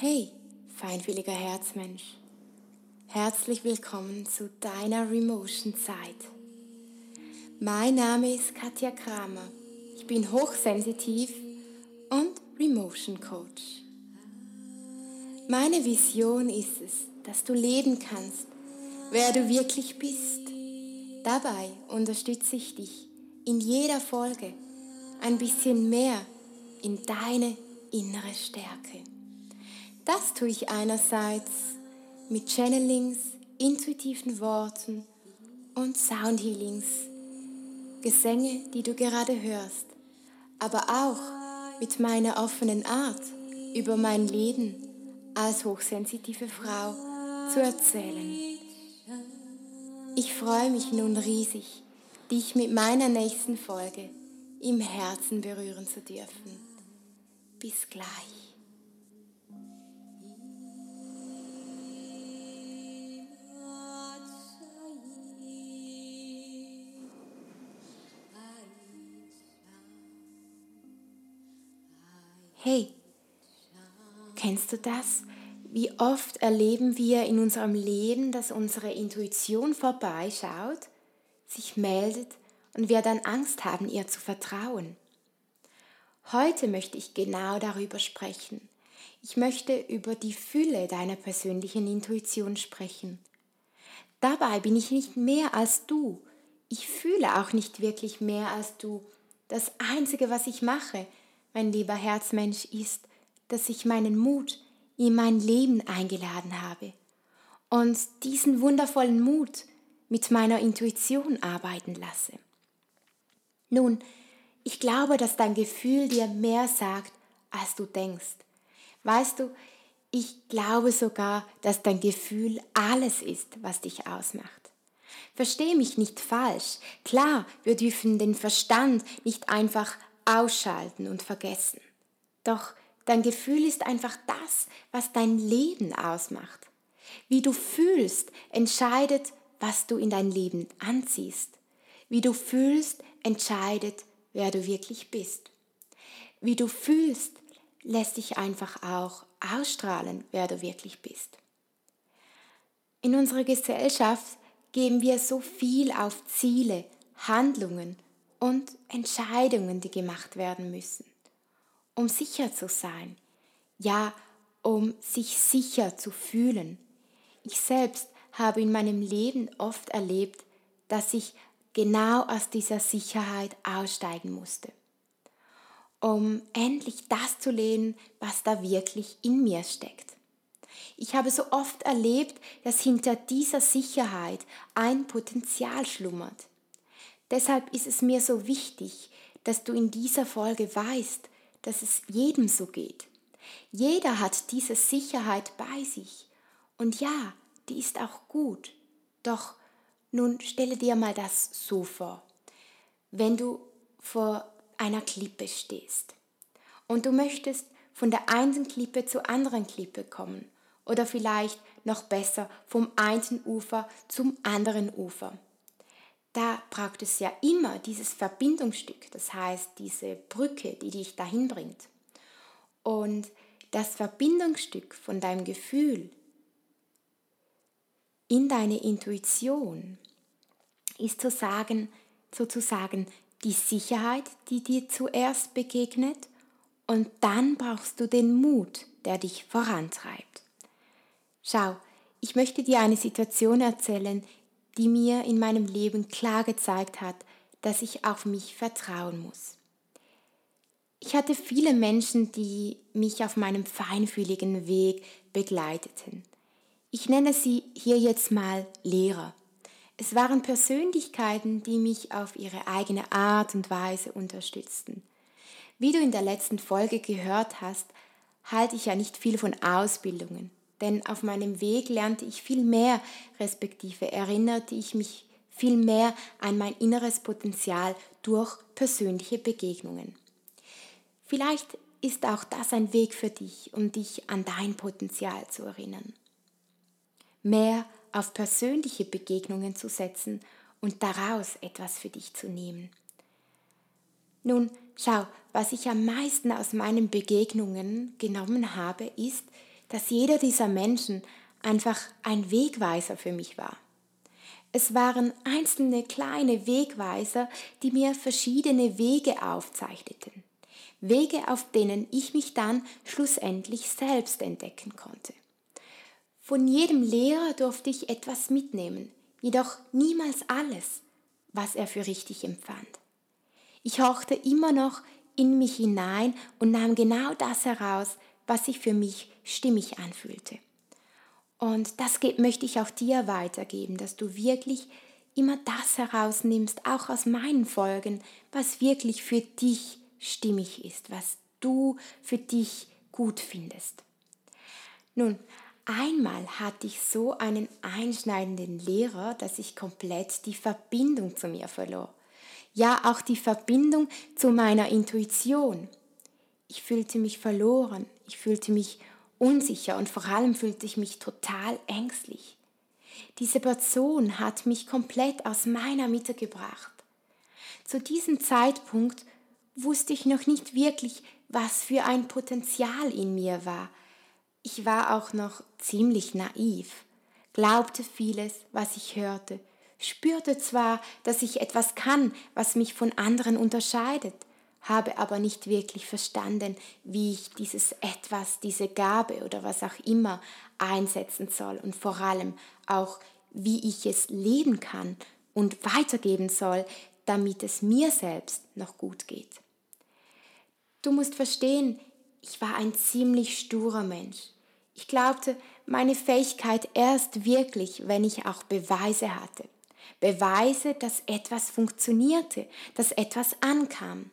Hey, feinfühliger Herzmensch. Herzlich willkommen zu deiner Remotion Zeit. Mein Name ist Katja Kramer. Ich bin hochsensitiv und Remotion Coach. Meine Vision ist es, dass du leben kannst, wer du wirklich bist. Dabei unterstütze ich dich in jeder Folge ein bisschen mehr in deine innere Stärke. Das tue ich einerseits mit Channelings, intuitiven Worten und Soundhealings, Gesänge, die du gerade hörst, aber auch mit meiner offenen Art über mein Leben als hochsensitive Frau zu erzählen. Ich freue mich nun riesig, dich mit meiner nächsten Folge im Herzen berühren zu dürfen. Bis gleich. Hey, kennst du das? Wie oft erleben wir in unserem Leben, dass unsere Intuition vorbeischaut, sich meldet und wir dann Angst haben, ihr zu vertrauen? Heute möchte ich genau darüber sprechen. Ich möchte über die Fülle deiner persönlichen Intuition sprechen. Dabei bin ich nicht mehr als du. Ich fühle auch nicht wirklich mehr als du. Das Einzige, was ich mache, mein lieber Herzmensch, ist, dass ich meinen Mut in mein Leben eingeladen habe und diesen wundervollen Mut mit meiner Intuition arbeiten lasse. Nun, ich glaube, dass dein Gefühl dir mehr sagt, als du denkst. Weißt du, ich glaube sogar, dass dein Gefühl alles ist, was dich ausmacht. Versteh mich nicht falsch. Klar, wir dürfen den Verstand nicht einfach ausschalten und vergessen. Doch dein Gefühl ist einfach das, was dein Leben ausmacht. Wie du fühlst, entscheidet, was du in dein Leben anziehst. Wie du fühlst, entscheidet, wer du wirklich bist. Wie du fühlst, lässt dich einfach auch ausstrahlen, wer du wirklich bist. In unserer Gesellschaft geben wir so viel auf Ziele, Handlungen und Entscheidungen, die gemacht werden müssen, um sicher zu sein, ja, um sich sicher zu fühlen. Ich selbst habe in meinem Leben oft erlebt, dass ich genau aus dieser Sicherheit aussteigen musste, um endlich das zu lehnen, was da wirklich in mir steckt. Ich habe so oft erlebt, dass hinter dieser Sicherheit ein Potenzial schlummert, Deshalb ist es mir so wichtig, dass du in dieser Folge weißt, dass es jedem so geht. Jeder hat diese Sicherheit bei sich. Und ja, die ist auch gut. Doch nun stelle dir mal das so vor. Wenn du vor einer Klippe stehst und du möchtest von der einen Klippe zur anderen Klippe kommen oder vielleicht noch besser vom einen Ufer zum anderen Ufer da braucht es ja immer dieses Verbindungsstück, das heißt diese Brücke, die dich dahin bringt. Und das Verbindungsstück von deinem Gefühl in deine Intuition ist sozusagen, sozusagen die Sicherheit, die dir zuerst begegnet und dann brauchst du den Mut, der dich vorantreibt. Schau, ich möchte dir eine Situation erzählen, die mir in meinem Leben klar gezeigt hat, dass ich auf mich vertrauen muss. Ich hatte viele Menschen, die mich auf meinem feinfühligen Weg begleiteten. Ich nenne sie hier jetzt mal Lehrer. Es waren Persönlichkeiten, die mich auf ihre eigene Art und Weise unterstützten. Wie du in der letzten Folge gehört hast, halte ich ja nicht viel von Ausbildungen denn auf meinem Weg lernte ich viel mehr, respektive erinnerte ich mich viel mehr an mein inneres Potenzial durch persönliche Begegnungen. Vielleicht ist auch das ein Weg für dich, um dich an dein Potenzial zu erinnern. Mehr auf persönliche Begegnungen zu setzen und daraus etwas für dich zu nehmen. Nun, schau, was ich am meisten aus meinen Begegnungen genommen habe, ist, dass jeder dieser Menschen einfach ein Wegweiser für mich war. Es waren einzelne kleine Wegweiser, die mir verschiedene Wege aufzeichneten. Wege, auf denen ich mich dann schlussendlich selbst entdecken konnte. Von jedem Lehrer durfte ich etwas mitnehmen, jedoch niemals alles, was er für richtig empfand. Ich horchte immer noch in mich hinein und nahm genau das heraus, was sich für mich stimmig anfühlte. Und das möchte ich auch dir weitergeben, dass du wirklich immer das herausnimmst, auch aus meinen Folgen, was wirklich für dich stimmig ist, was du für dich gut findest. Nun, einmal hatte ich so einen einschneidenden Lehrer, dass ich komplett die Verbindung zu mir verlor. Ja, auch die Verbindung zu meiner Intuition. Ich fühlte mich verloren, ich fühlte mich unsicher und vor allem fühlte ich mich total ängstlich. Diese Person hat mich komplett aus meiner Mitte gebracht. Zu diesem Zeitpunkt wusste ich noch nicht wirklich, was für ein Potenzial in mir war. Ich war auch noch ziemlich naiv, glaubte vieles, was ich hörte, spürte zwar, dass ich etwas kann, was mich von anderen unterscheidet, habe aber nicht wirklich verstanden, wie ich dieses etwas, diese Gabe oder was auch immer einsetzen soll und vor allem auch, wie ich es leben kann und weitergeben soll, damit es mir selbst noch gut geht. Du musst verstehen, ich war ein ziemlich sturer Mensch. Ich glaubte, meine Fähigkeit erst wirklich, wenn ich auch Beweise hatte. Beweise, dass etwas funktionierte, dass etwas ankam.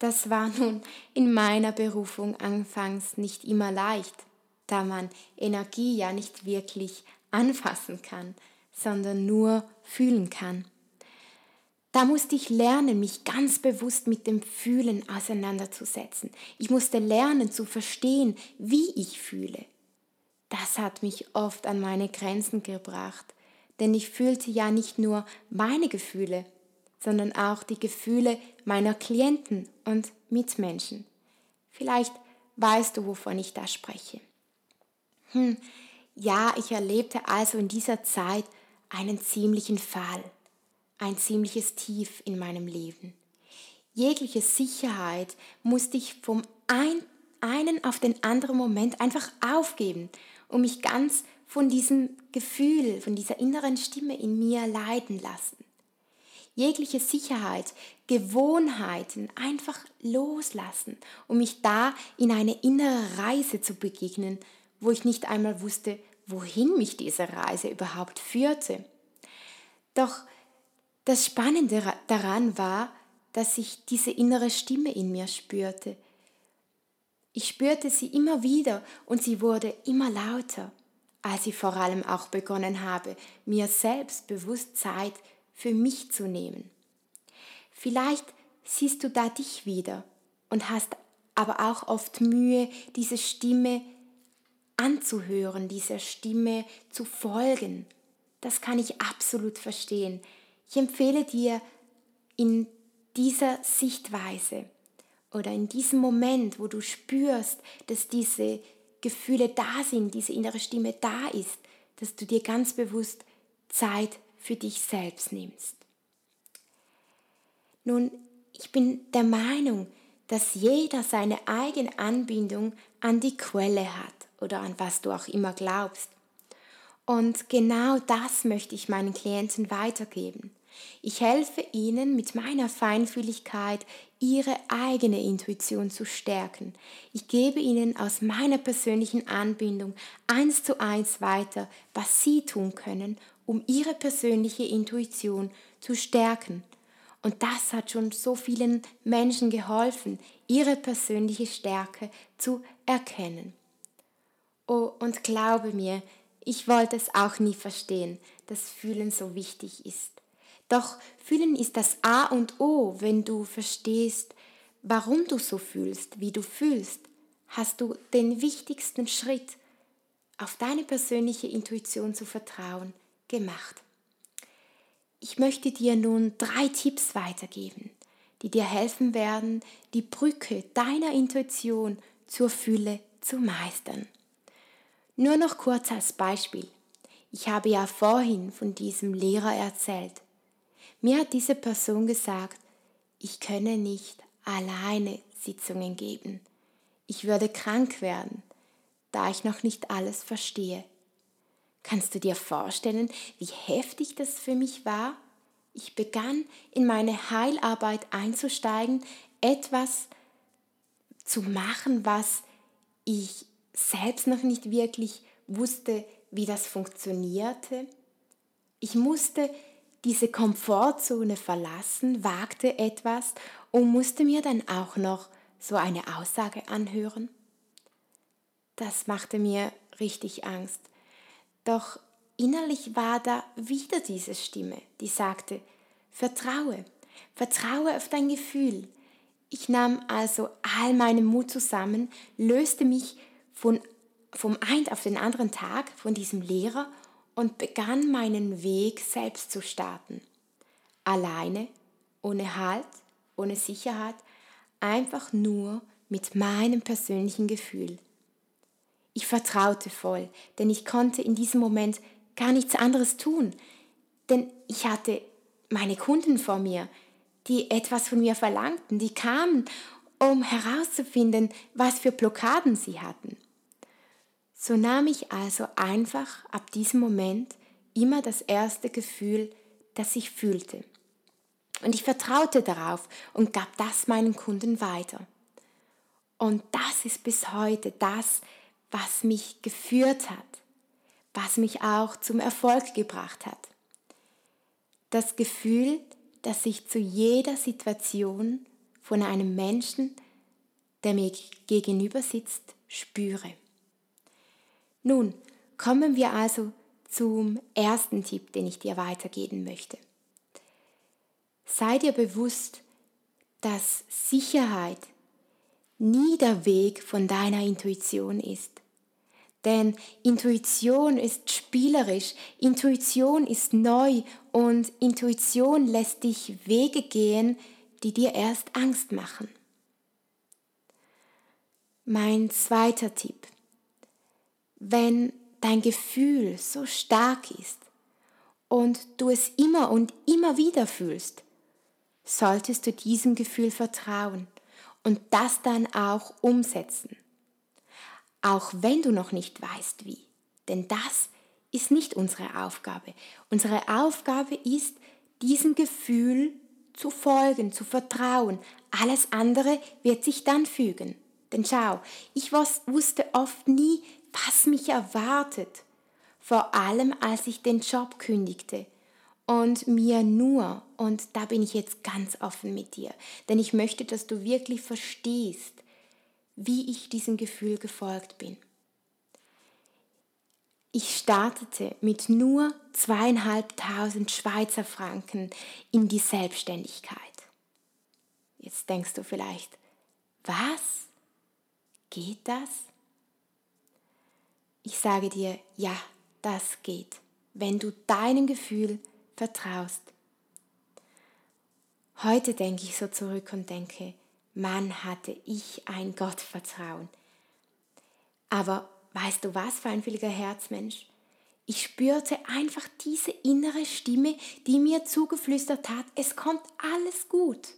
Das war nun in meiner Berufung anfangs nicht immer leicht, da man Energie ja nicht wirklich anfassen kann, sondern nur fühlen kann. Da musste ich lernen, mich ganz bewusst mit dem Fühlen auseinanderzusetzen. Ich musste lernen zu verstehen, wie ich fühle. Das hat mich oft an meine Grenzen gebracht, denn ich fühlte ja nicht nur meine Gefühle, sondern auch die Gefühle meiner Klienten und Mitmenschen. Vielleicht weißt du, wovon ich da spreche. Hm, ja, ich erlebte also in dieser Zeit einen ziemlichen Fall, ein ziemliches Tief in meinem Leben. Jegliche Sicherheit musste ich vom ein, einen auf den anderen Moment einfach aufgeben, um mich ganz von diesem Gefühl, von dieser inneren Stimme in mir leiden lassen jegliche Sicherheit, Gewohnheiten einfach loslassen, um mich da in eine innere Reise zu begegnen, wo ich nicht einmal wusste, wohin mich diese Reise überhaupt führte. Doch das Spannende daran war, dass ich diese innere Stimme in mir spürte. Ich spürte sie immer wieder und sie wurde immer lauter, als ich vor allem auch begonnen habe, mir selbst bewusst Zeit für mich zu nehmen. Vielleicht siehst du da dich wieder und hast aber auch oft Mühe, diese Stimme anzuhören, dieser Stimme zu folgen. Das kann ich absolut verstehen. Ich empfehle dir in dieser Sichtweise oder in diesem Moment, wo du spürst, dass diese Gefühle da sind, diese innere Stimme da ist, dass du dir ganz bewusst Zeit für dich selbst nimmst. Nun, ich bin der Meinung, dass jeder seine eigene Anbindung an die Quelle hat oder an was du auch immer glaubst. Und genau das möchte ich meinen Klienten weitergeben. Ich helfe ihnen mit meiner Feinfühligkeit, ihre eigene Intuition zu stärken. Ich gebe ihnen aus meiner persönlichen Anbindung eins zu eins weiter, was sie tun können, um ihre persönliche Intuition zu stärken. Und das hat schon so vielen Menschen geholfen, ihre persönliche Stärke zu erkennen. Oh, und glaube mir, ich wollte es auch nie verstehen, dass Fühlen so wichtig ist. Doch Fühlen ist das A und O, wenn du verstehst, warum du so fühlst, wie du fühlst, hast du den wichtigsten Schritt, auf deine persönliche Intuition zu vertrauen, gemacht. Ich möchte dir nun drei Tipps weitergeben, die dir helfen werden, die Brücke deiner Intuition zur Fülle zu meistern. Nur noch kurz als Beispiel. Ich habe ja vorhin von diesem Lehrer erzählt. Mir hat diese Person gesagt, ich könne nicht alleine Sitzungen geben. Ich würde krank werden, da ich noch nicht alles verstehe. Kannst du dir vorstellen, wie heftig das für mich war? Ich begann in meine Heilarbeit einzusteigen, etwas zu machen, was ich selbst noch nicht wirklich wusste, wie das funktionierte. Ich musste diese Komfortzone verlassen, wagte etwas und musste mir dann auch noch so eine Aussage anhören. Das machte mir richtig Angst. Doch innerlich war da wieder diese Stimme, die sagte, vertraue, vertraue auf dein Gefühl. Ich nahm also all meinen Mut zusammen, löste mich von, vom einen auf den anderen Tag von diesem Lehrer und begann meinen Weg selbst zu starten. Alleine, ohne Halt, ohne Sicherheit, einfach nur mit meinem persönlichen Gefühl. Ich vertraute voll, denn ich konnte in diesem Moment gar nichts anderes tun, denn ich hatte meine Kunden vor mir, die etwas von mir verlangten, die kamen, um herauszufinden, was für Blockaden sie hatten. So nahm ich also einfach ab diesem Moment immer das erste Gefühl, das ich fühlte. Und ich vertraute darauf und gab das meinen Kunden weiter. Und das ist bis heute das, was mich geführt hat, was mich auch zum Erfolg gebracht hat. Das Gefühl, dass ich zu jeder Situation von einem Menschen, der mir gegenüber sitzt, spüre. Nun, kommen wir also zum ersten Tipp, den ich dir weitergeben möchte. Sei dir bewusst, dass Sicherheit nie der Weg von deiner Intuition ist. Denn Intuition ist spielerisch, Intuition ist neu und Intuition lässt dich Wege gehen, die dir erst Angst machen. Mein zweiter Tipp wenn dein Gefühl so stark ist und du es immer und immer wieder fühlst, solltest du diesem Gefühl vertrauen und das dann auch umsetzen. Auch wenn du noch nicht weißt wie. Denn das ist nicht unsere Aufgabe. Unsere Aufgabe ist, diesem Gefühl zu folgen, zu vertrauen. Alles andere wird sich dann fügen. Denn schau, ich wusste oft nie, was mich erwartet, vor allem als ich den Job kündigte und mir nur, und da bin ich jetzt ganz offen mit dir, denn ich möchte, dass du wirklich verstehst, wie ich diesem Gefühl gefolgt bin. Ich startete mit nur zweieinhalbtausend Schweizer Franken in die Selbstständigkeit. Jetzt denkst du vielleicht, was? Geht das? Ich sage dir, ja, das geht, wenn du deinem Gefühl vertraust. Heute denke ich so zurück und denke, Mann, hatte ich ein Gottvertrauen. Aber weißt du was, feinfühliger Herzmensch? Ich spürte einfach diese innere Stimme, die mir zugeflüstert hat, es kommt alles gut.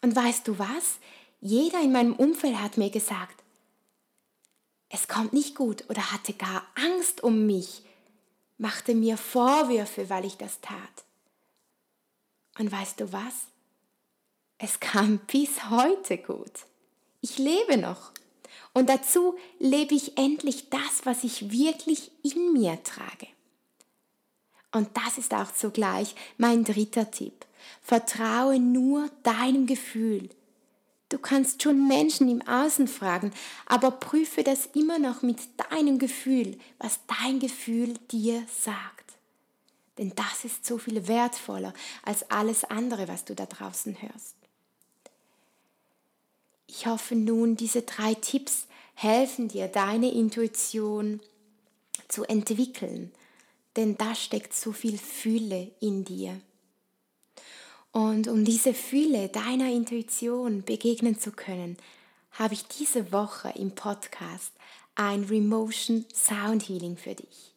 Und weißt du was? Jeder in meinem Umfeld hat mir gesagt, es kommt nicht gut oder hatte gar Angst um mich, machte mir Vorwürfe, weil ich das tat. Und weißt du was? Es kam bis heute gut. Ich lebe noch. Und dazu lebe ich endlich das, was ich wirklich in mir trage. Und das ist auch zugleich mein dritter Tipp. Vertraue nur deinem Gefühl, Du kannst schon Menschen im Außen fragen, aber prüfe das immer noch mit deinem Gefühl, was dein Gefühl dir sagt. Denn das ist so viel wertvoller als alles andere, was du da draußen hörst. Ich hoffe nun, diese drei Tipps helfen dir, deine Intuition zu entwickeln, denn da steckt so viel Fülle in dir. Und um diese Fülle deiner Intuition begegnen zu können, habe ich diese Woche im Podcast ein Remotion Sound Healing für dich.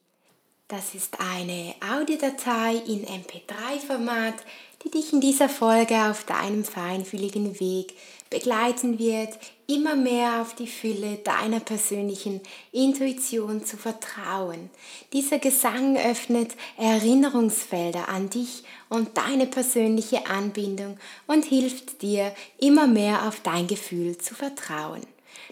Das ist eine Audiodatei in MP3-Format, die dich in dieser Folge auf deinem feinfühligen Weg begleiten wird, immer mehr auf die Fülle deiner persönlichen Intuition zu vertrauen. Dieser Gesang öffnet Erinnerungsfelder an dich und deine persönliche Anbindung und hilft dir, immer mehr auf dein Gefühl zu vertrauen.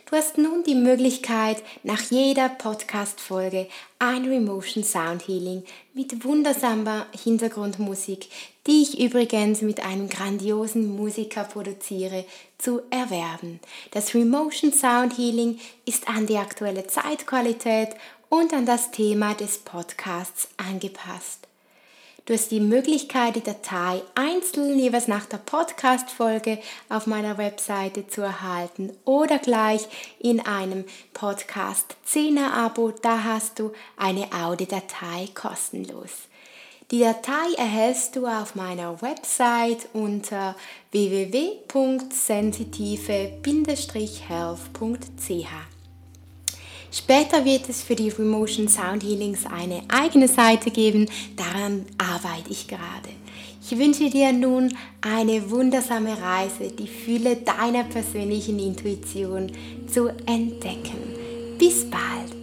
Du hast nun die Möglichkeit, nach jeder Podcast-Folge ein Remotion Sound Healing mit wundersamer Hintergrundmusik, die ich übrigens mit einem grandiosen Musiker produziere, zu erwerben. Das Remotion Sound Healing ist an die aktuelle Zeitqualität und an das Thema des Podcasts angepasst. Du hast die Möglichkeit, die Datei einzeln jeweils nach der Podcast-Folge auf meiner Webseite zu erhalten oder gleich in einem Podcast 10er Abo. Da hast du eine Audiodatei kostenlos. Die Datei erhältst du auf meiner Website unter www.sensitive-health.ch. Später wird es für die Remotion Sound Healings eine eigene Seite geben, daran arbeite ich gerade. Ich wünsche dir nun eine wundersame Reise, die Fülle deiner persönlichen Intuition zu entdecken. Bis bald!